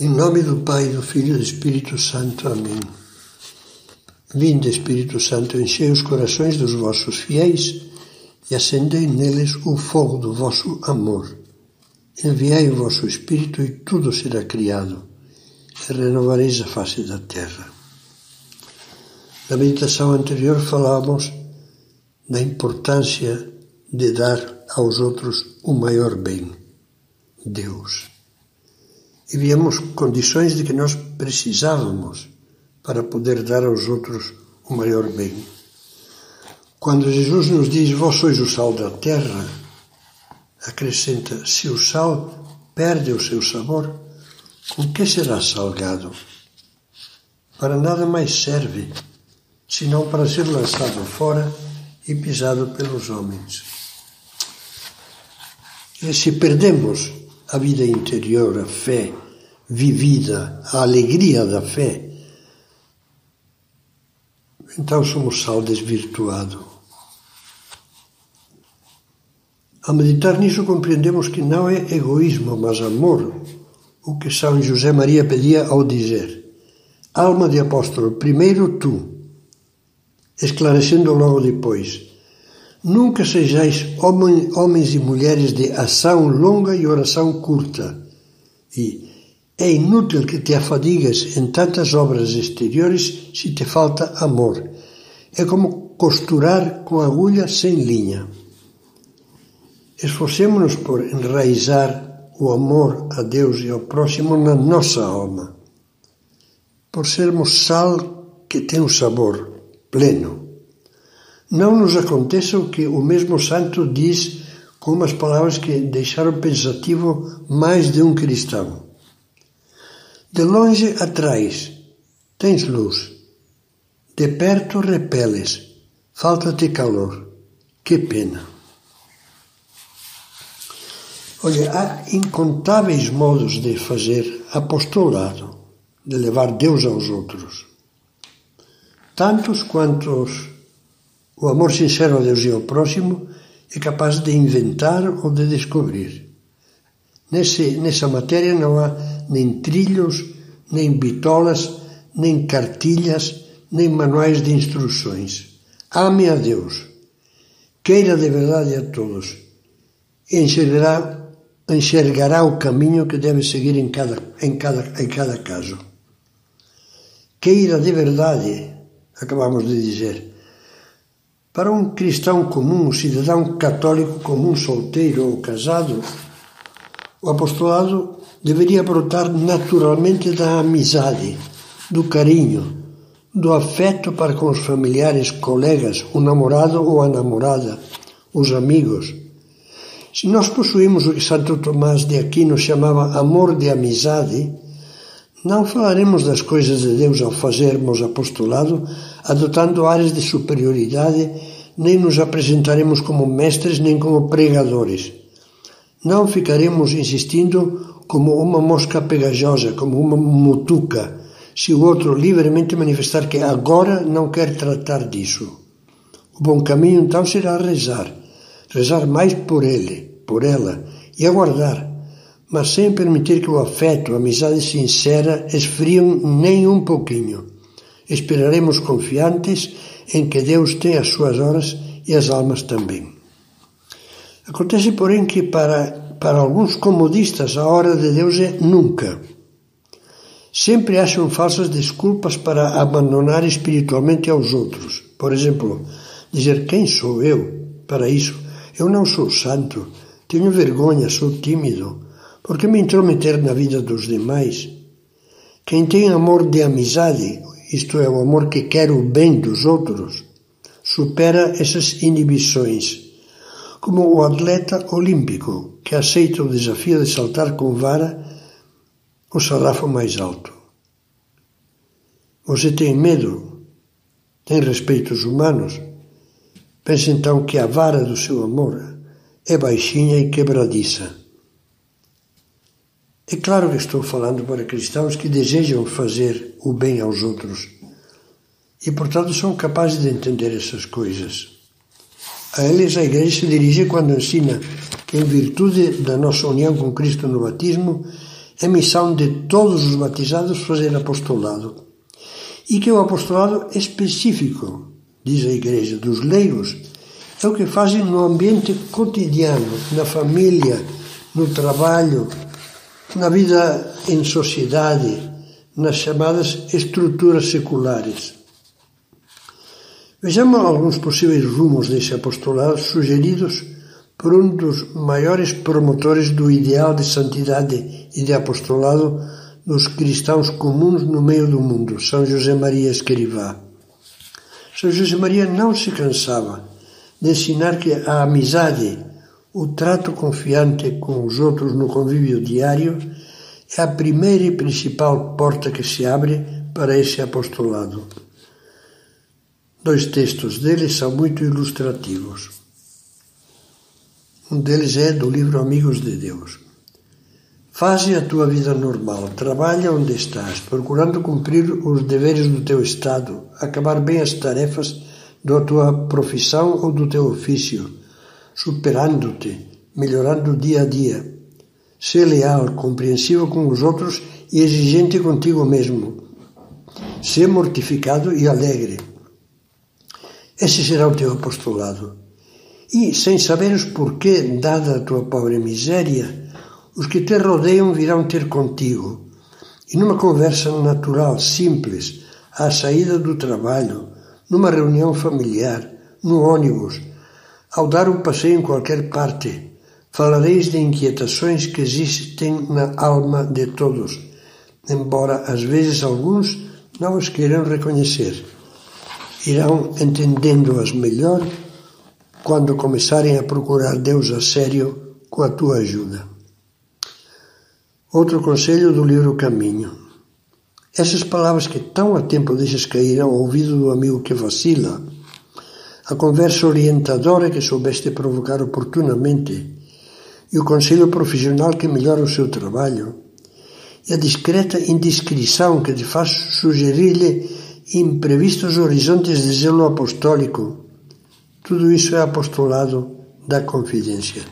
Em nome do Pai, do Filho e do Espírito Santo. Amém. Vinde, Espírito Santo, enchei os corações dos vossos fiéis e acendei neles o fogo do vosso amor. Enviai o vosso Espírito e tudo será criado, e renovareis a face da terra. Na meditação anterior falávamos da importância de dar aos outros o maior bem, Deus e víamos condições de que nós precisávamos para poder dar aos outros o maior bem. Quando Jesus nos diz, vós sois o sal da terra, acrescenta, se o sal perde o seu sabor, com que será salgado? Para nada mais serve, senão para ser lançado fora e pisado pelos homens. E se perdemos a vida interior, a fé vivida, a alegria da fé, então somos sal desvirtuado. Ao meditar nisso, compreendemos que não é egoísmo, mas amor, o que São José Maria pedia ao dizer: Alma de apóstolo, primeiro tu, esclarecendo logo depois Nunca sejais homens e mulheres de ação longa e oração curta. E é inútil que te afadigas em tantas obras exteriores se te falta amor. É como costurar com agulha sem linha. Esforcemos-nos por enraizar o amor a Deus e ao próximo na nossa alma, por sermos sal que tem um sabor pleno não nos aconteça o que o mesmo santo diz com umas palavras que deixaram pensativo mais de um cristão. De longe atrás tens luz, de perto repeles, falta-te calor. Que pena. Olha, há incontáveis modos de fazer apostolado, de levar Deus aos outros. Tantos quantos o amor sincero a Deus e ao próximo é capaz de inventar ou de descobrir. Nesse, nessa matéria não há nem trilhos, nem bitolas, nem cartilhas, nem manuais de instruções. Ame a Deus, queira de verdade a todos, enxergará, enxergará o caminho que deve seguir em cada, em, cada, em cada caso. Queira de verdade, acabamos de dizer, para um cristão comum, um cidadão católico comum, solteiro ou casado, o apostolado deveria brotar naturalmente da amizade, do carinho, do afeto para com os familiares, colegas, o namorado ou a namorada, os amigos. Se nós possuímos o que Santo Tomás de Aquino chamava amor de amizade, não falaremos das coisas de Deus ao fazermos apostolado, adotando áreas de superioridade, nem nos apresentaremos como mestres nem como pregadores. Não ficaremos insistindo como uma mosca pegajosa, como uma mutuca, se o outro livremente manifestar que agora não quer tratar disso. O bom caminho então será rezar, rezar mais por ele, por ela, e aguardar mas sem permitir que o afeto, a amizade sincera esfriam nem um pouquinho. Esperaremos confiantes em que Deus tem as suas horas e as almas também. Acontece, porém, que para, para alguns comodistas a hora de Deus é nunca. Sempre acham falsas desculpas para abandonar espiritualmente aos outros. Por exemplo, dizer: Quem sou eu para isso? Eu não sou santo, tenho vergonha, sou tímido por que me intrometer na vida dos demais? Quem tem amor de amizade, isto é, o amor que quer o bem dos outros, supera essas inibições, como o atleta olímpico que aceita o desafio de saltar com vara o sarrafo mais alto. Você tem medo? Tem respeitos humanos? Pensa então que a vara do seu amor é baixinha e quebradiça é claro que estou falando para cristãos que desejam fazer o bem aos outros e, portanto, são capazes de entender essas coisas. A eles a Igreja se dirige quando ensina que, em virtude da nossa união com Cristo no batismo, é missão de todos os batizados fazer apostolado. E que o apostolado específico, diz a Igreja, dos leigos, é o que fazem no ambiente cotidiano, na família, no trabalho, na vida em sociedade, nas chamadas estruturas seculares. Vejamos alguns possíveis rumos desse apostolado sugeridos por um dos maiores promotores do ideal de santidade e de apostolado dos cristãos comuns no meio do mundo, São José Maria Escrivá. São José Maria não se cansava de ensinar que a amizade, o trato confiante com os outros no convívio diário, é a primeira e principal porta que se abre para esse apostolado. Dois textos dele são muito ilustrativos. Um deles é do livro Amigos de Deus. Faze a tua vida normal, trabalha onde estás, procurando cumprir os deveres do teu estado, acabar bem as tarefas da tua profissão ou do teu ofício, superando-te, melhorando dia a dia. Ser leal, compreensivo com os outros e exigente contigo mesmo. Ser mortificado e alegre esse será o teu apostolado. E, sem saberes porquê, dada a tua pobre miséria, os que te rodeiam virão ter contigo. E numa conversa natural, simples, à saída do trabalho, numa reunião familiar, no ônibus, ao dar um passeio em qualquer parte, falareis de inquietações que existem na alma de todos, embora às vezes alguns não os queiram reconhecer irão entendendo-as melhor quando começarem a procurar Deus a sério com a tua ajuda. Outro conselho do livro Caminho. Essas palavras que tão a tempo deixas cair ao ouvido do amigo que vacila, a conversa orientadora que soubeste provocar oportunamente e o conselho profissional que melhora o seu trabalho, e a discreta indiscrição que te faz sugerir-lhe imprevistos horizontes de zelo apostólico. Tudo isso é apostolado da confidência.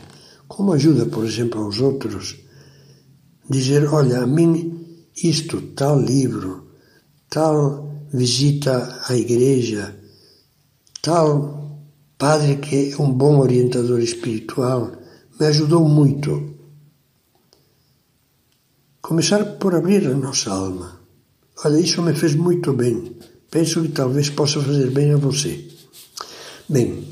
Como ajuda, por exemplo, aos outros? Dizer, olha, a mim isto, tal livro, tal visita à igreja, tal padre que é um bom orientador espiritual, me ajudou muito. Começar por abrir a nossa alma. Olha, isso me fez muito bem. Penso que talvez possa fazer bem a você. Bem,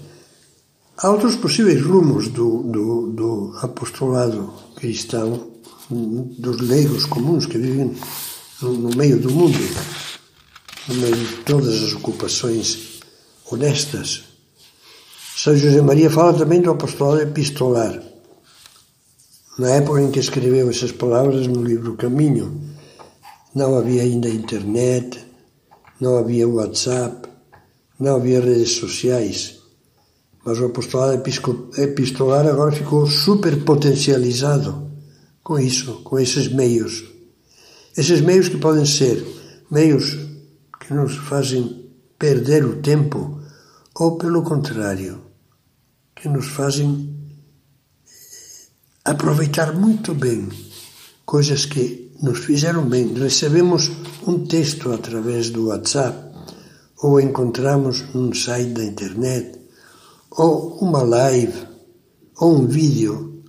há outros possíveis rumos do, do, do apostolado cristão, dos leigos comuns que vivem no, no meio do mundo, no meio de todas as ocupações honestas. São José Maria fala também do apostolado epistolar. Na época em que escreveu essas palavras no livro Caminho, não havia ainda internet, não havia WhatsApp, não havia redes sociais, mas o apostolado epistolar agora ficou super potencializado com isso, com esses meios. Esses meios que podem ser meios que nos fazem perder o tempo ou, pelo contrário, que nos fazem aproveitar muito bem coisas que nos fizeram bem. Recebemos um texto através do WhatsApp, ou encontramos num site da internet, ou uma live, ou um vídeo,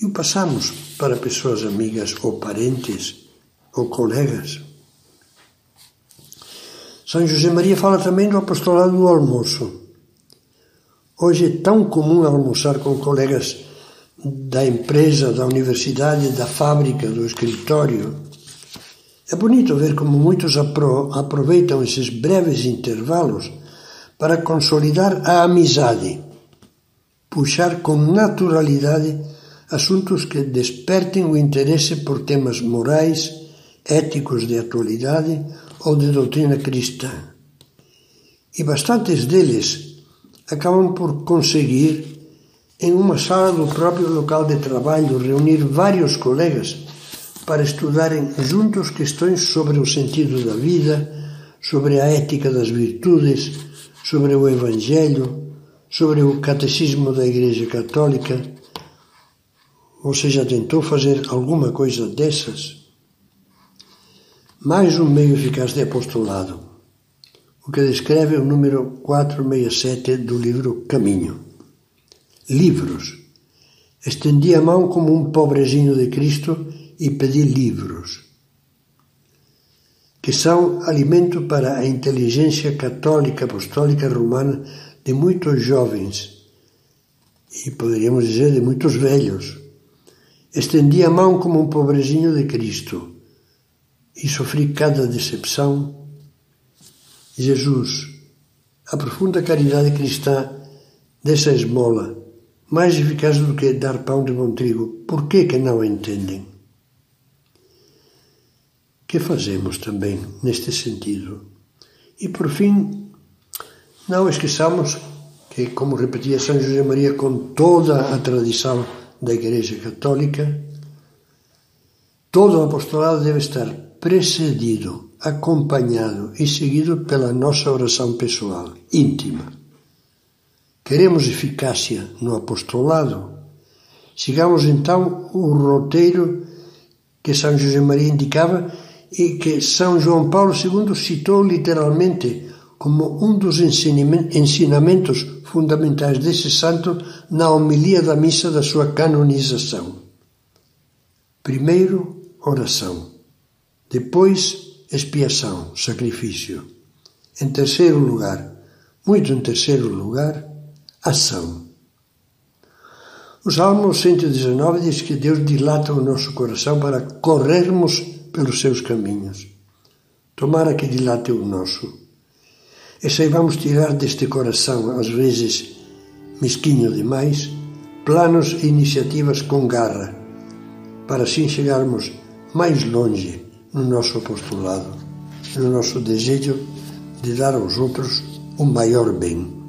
e o passamos para pessoas amigas ou parentes ou colegas. São José Maria fala também do apostolado do almoço. Hoje é tão comum almoçar com colegas da empresa, da universidade, da fábrica, do escritório. É bonito ver como muitos aproveitam esses breves intervalos para consolidar a amizade, puxar com naturalidade assuntos que despertem o interesse por temas morais, éticos de atualidade ou de doutrina cristã. E bastantes deles acabam por conseguir em uma sala do próprio local de trabalho, reunir vários colegas para estudarem juntos questões sobre o sentido da vida, sobre a ética das virtudes, sobre o Evangelho, sobre o catecismo da Igreja Católica. Você já tentou fazer alguma coisa dessas? mais um meio eficaz de apostolado, o que descreve o número 467 do livro Caminho. Livros. Estendi a mão como um pobrezinho de Cristo e pedi livros, que são alimento para a inteligência católica apostólica romana de muitos jovens e poderíamos dizer de muitos velhos. Estendi a mão como um pobrezinho de Cristo e sofri cada decepção. Jesus, a profunda caridade cristã dessa esmola, mais eficaz do que dar pão de bom trigo, por que que não entendem? Que fazemos também neste sentido? E por fim, não esqueçamos que, como repetia São José Maria com toda a tradição da Igreja Católica, todo o apostolado deve estar precedido, acompanhado e seguido pela nossa oração pessoal, íntima. Queremos eficácia no apostolado? Sigamos então o roteiro que São José Maria indicava e que São João Paulo II citou literalmente como um dos ensinamentos fundamentais desse santo na homilia da missa da sua canonização. Primeiro, oração. Depois, expiação, sacrifício. Em terceiro lugar, muito em terceiro lugar, ação. O Salmo 119 diz que Deus dilata o nosso coração para corrermos pelos seus caminhos. Tomara que dilate o nosso. E saibamos tirar deste coração, às vezes mesquinho demais, planos e iniciativas com garra, para assim chegarmos mais longe no nosso apostolado, no nosso desejo de dar aos outros o maior bem.